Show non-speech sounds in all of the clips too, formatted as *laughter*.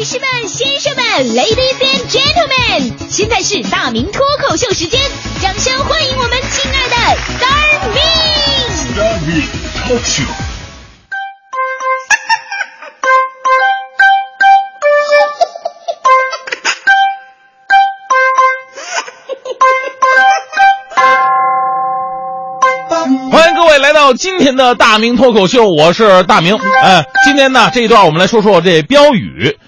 女士们、先生们，Ladies and Gentlemen，现在是大明脱口秀时间，掌声欢迎我们亲爱的 Star Me！大明脱口秀。欢迎各位来到今天的大明脱口秀，我是大明。哎，今天呢这一段我们来说说这标语，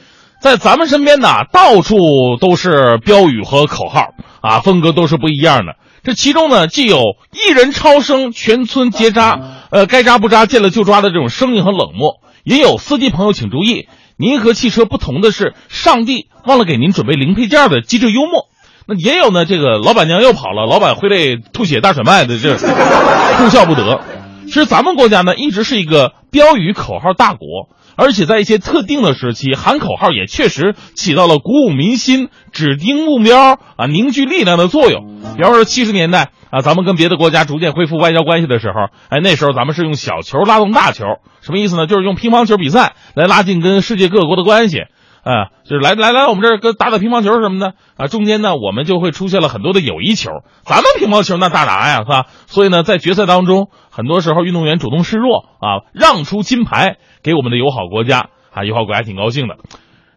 在咱们身边呢到处都是标语和口号啊，风格都是不一样的。这其中呢既有一人超生，全村结扎，呃该扎不扎，见了就抓的这种生硬和冷漠，也有司机朋友请注意，您和汽车不同的是，上帝忘了给您准备零配件的机智幽默。那也有呢，这个老板娘又跑了，老板挥泪吐血大甩卖的，这 *laughs* 哭笑不得。其实咱们国家呢，一直是一个标语口号大国，而且在一些特定的时期，喊口号也确实起到了鼓舞民心、指定目标啊、凝聚力量的作用。比方说七十年代啊，咱们跟别的国家逐渐恢复外交关系的时候，哎，那时候咱们是用小球拉动大球，什么意思呢？就是用乒乓球比赛来拉近跟世界各国的关系。啊，就是来来来，我们这儿跟打打乒乓球什么的啊，中间呢，我们就会出现了很多的友谊球。咱们乒乓球那大拿呀，是吧？所以呢，在决赛当中，很多时候运动员主动示弱啊，让出金牌给我们的友好国家啊，友好国家挺高兴的。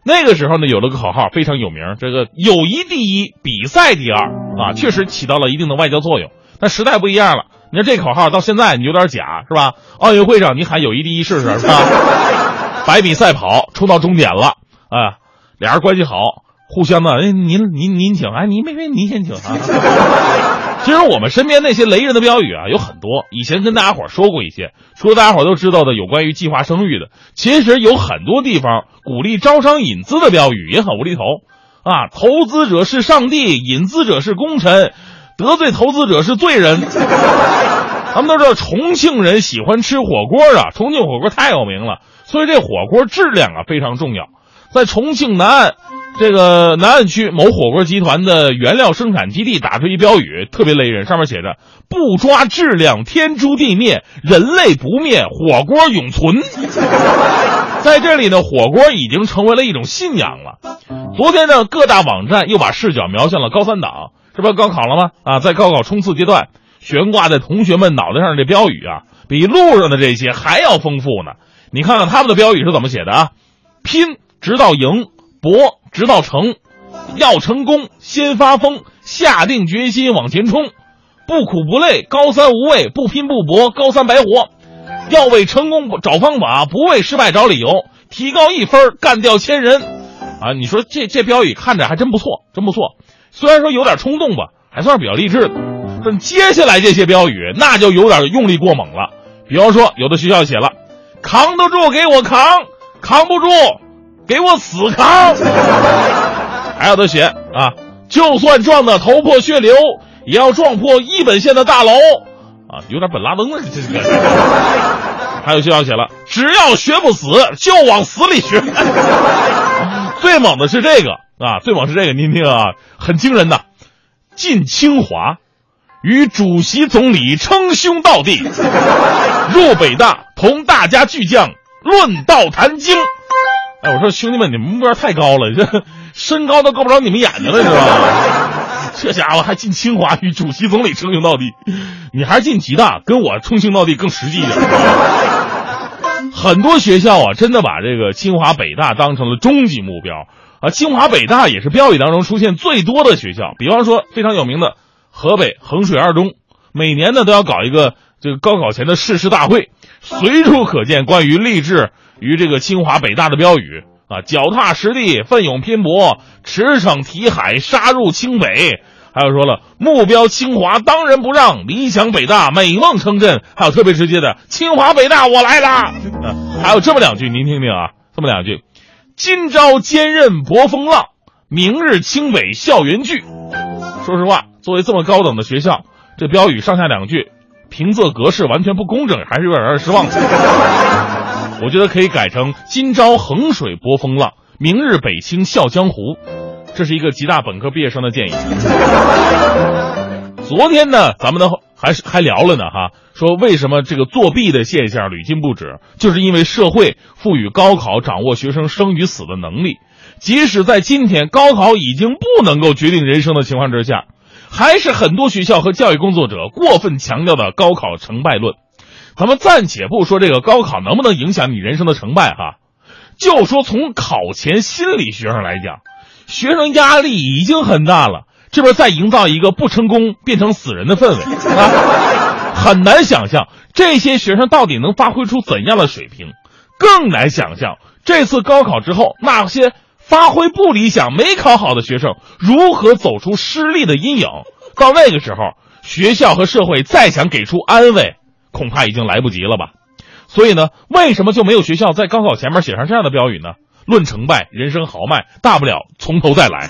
那个时候呢，有了个口号非常有名，这个友谊第一，比赛第二啊，确实起到了一定的外交作用。但时代不一样了，你看这口号到现在你有点假，是吧？奥运会上你喊友谊第一试试，是吧？*laughs* 百米赛跑冲到终点了。啊，俩人关系好，互相的，哎，您您您请，哎，您没没您先请啊。*laughs* 其实我们身边那些雷人的标语啊有很多，以前跟大家伙说过一些，除了大家伙都知道的有关于计划生育的，其实有很多地方鼓励招商引资的标语也很无厘头啊。投资者是上帝，引资者是功臣，得罪投资者是罪人。咱们都知道重庆人喜欢吃火锅啊，重庆火锅太有名了，所以这火锅质量啊非常重要。在重庆南岸，这个南岸区某火锅集团的原料生产基地打出一标语，特别雷人，上面写着“不抓质量，天诛地灭；人类不灭，火锅永存”。*laughs* 在这里呢，火锅已经成为了一种信仰了。昨天呢，各大网站又把视角瞄向了高三党，这不高考了吗？啊，在高考冲刺阶段，悬挂在同学们脑袋上的这标语啊，比路上的这些还要丰富呢。你看看他们的标语是怎么写的啊？拼。直到赢，搏直到成，要成功先发疯，下定决心往前冲，不苦不累高三无畏，不拼不搏高三白活，要为成功找方法，不为失败找理由，提高一分干掉千人。啊，你说这这标语看着还真不错，真不错。虽然说有点冲动吧，还算是比较励志的。但接下来这些标语那就有点用力过猛了。比方说，有的学校写了，扛得住给我扛，扛不住。给我死扛！*laughs* 还有的写啊，就算撞得头破血流，也要撞破一本线的大楼啊，有点本拉登了这个。*laughs* 还有学校写了，只要学不死，就往死里学。*laughs* 最猛的是这个啊，最猛是这个，您听啊，很惊人的，进清华，与主席总理称兄道弟；入北大，同大家巨匠论道谈经。我说兄弟们，你们目标太高了，这身高都够不着你们眼睛了，是吧？*laughs* 这家伙还进清华与主席总理称兄道弟，你还是进吉大跟我称兄道弟更实际一点。很多学校啊，真的把这个清华北大当成了终极目标啊。清华北大也是标语当中出现最多的学校，比方说非常有名的河北衡水二中，每年呢都要搞一个这个高考前的誓师大会，随处可见关于励志。与这个清华北大的标语啊，脚踏实地，奋勇拼搏，驰骋题海，杀入清北。还有说了，目标清华当仁不让，理想北大美梦成真。还有特别直接的，清华北大我来了。还有这么两句，您听听啊，这么两句：今朝坚韧搏风浪，明日清北校园聚。说实话，作为这么高等的学校，这标语上下两句，平仄格式完全不工整，还是有点让人失望。我觉得可以改成“今朝衡水搏风浪，明日北清笑江湖”，这是一个吉大本科毕业生的建议。*laughs* 昨天呢，咱们的还是还聊了呢哈，说为什么这个作弊的现象屡禁不止，就是因为社会赋予高考掌握学生生与死的能力，即使在今天高考已经不能够决定人生的情况之下，还是很多学校和教育工作者过分强调的高考成败论。咱们暂且不说这个高考能不能影响你人生的成败哈，就说从考前心理学上来讲，学生压力已经很大了。这边再营造一个不成功变成死人的氛围啊，很难想象这些学生到底能发挥出怎样的水平，更难想象这次高考之后那些发挥不理想、没考好的学生如何走出失利的阴影。到那个时候，学校和社会再想给出安慰，恐怕已经来不及了吧。所以呢，为什么就没有学校在高考前面写上这样的标语呢？论成败，人生豪迈，大不了从头再来。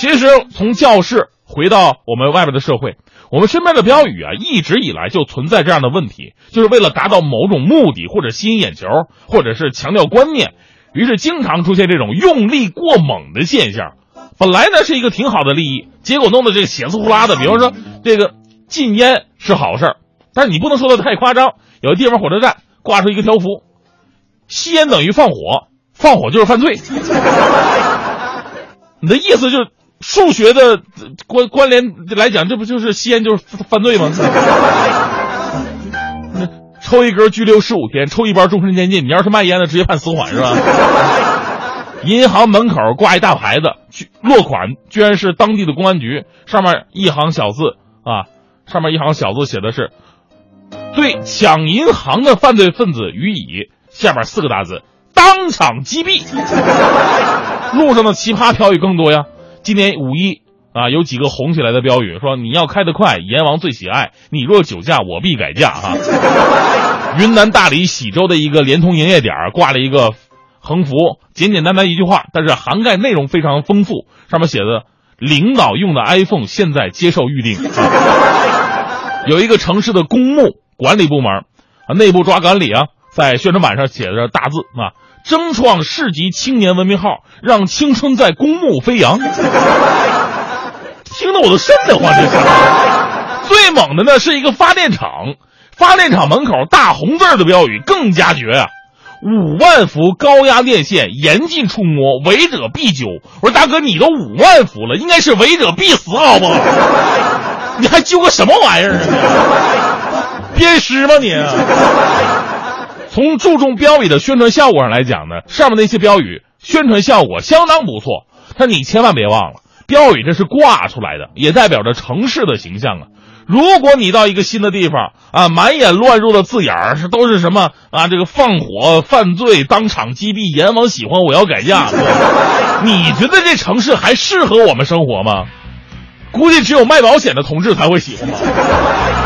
其实，从教室回到我们外边的社会，我们身边的标语啊，一直以来就存在这样的问题，就是为了达到某种目的，或者吸引眼球，或者是强调观念，于是经常出现这种用力过猛的现象。本来呢是一个挺好的利益，结果弄得这个血丝呼啦的。比方说，这个禁烟是好事儿，但是你不能说的太夸张。有的地方火车站挂出一个条幅：吸烟等于放火，放火就是犯罪。*laughs* 你的意思就是？数学的关关联来讲，这不就是吸烟就是犯罪吗？*laughs* 抽一根拘留十五天，抽一包终身监禁。你要是卖烟的，直接判死缓是吧？银行门口挂一大牌子，落款居然是当地的公安局，上面一行小字啊，上面一行小字写的是“对抢银行的犯罪分子予以”，下面四个大字“当场击毙”。路上的奇葩标语更多呀。今年五一啊，有几个红起来的标语，说你要开得快，阎王最喜爱；你若酒驾，我必改嫁。哈，云南大理喜洲的一个联通营业点挂了一个横幅，简简单单一句话，但是涵盖内容非常丰富。上面写的“领导用的 iPhone 现在接受预定”。有一个城市的公墓管理部门啊，内部抓管理啊，在宣传板上写着大字啊。争创市级青年文明号，让青春在公墓飞扬。听得我都瘆得慌，这是。最猛的呢，是一个发电厂，发电厂门口大红字的标语更加绝啊！五万伏高压电线严禁触摸，违者必究。我说大哥，你都五万伏了，应该是违者必死，好不好？你还揪个什么玩意儿啊？鞭尸吗你？从注重标语的宣传效果上来讲呢，上面那些标语宣传效果相当不错。但你千万别忘了，标语这是挂出来的，也代表着城市的形象啊。如果你到一个新的地方啊，满眼乱入的字眼儿是都是什么啊？这个放火、犯罪、当场击毙、阎王喜欢、我要改嫁，你觉得这城市还适合我们生活吗？估计只有卖保险的同志才会喜欢吧。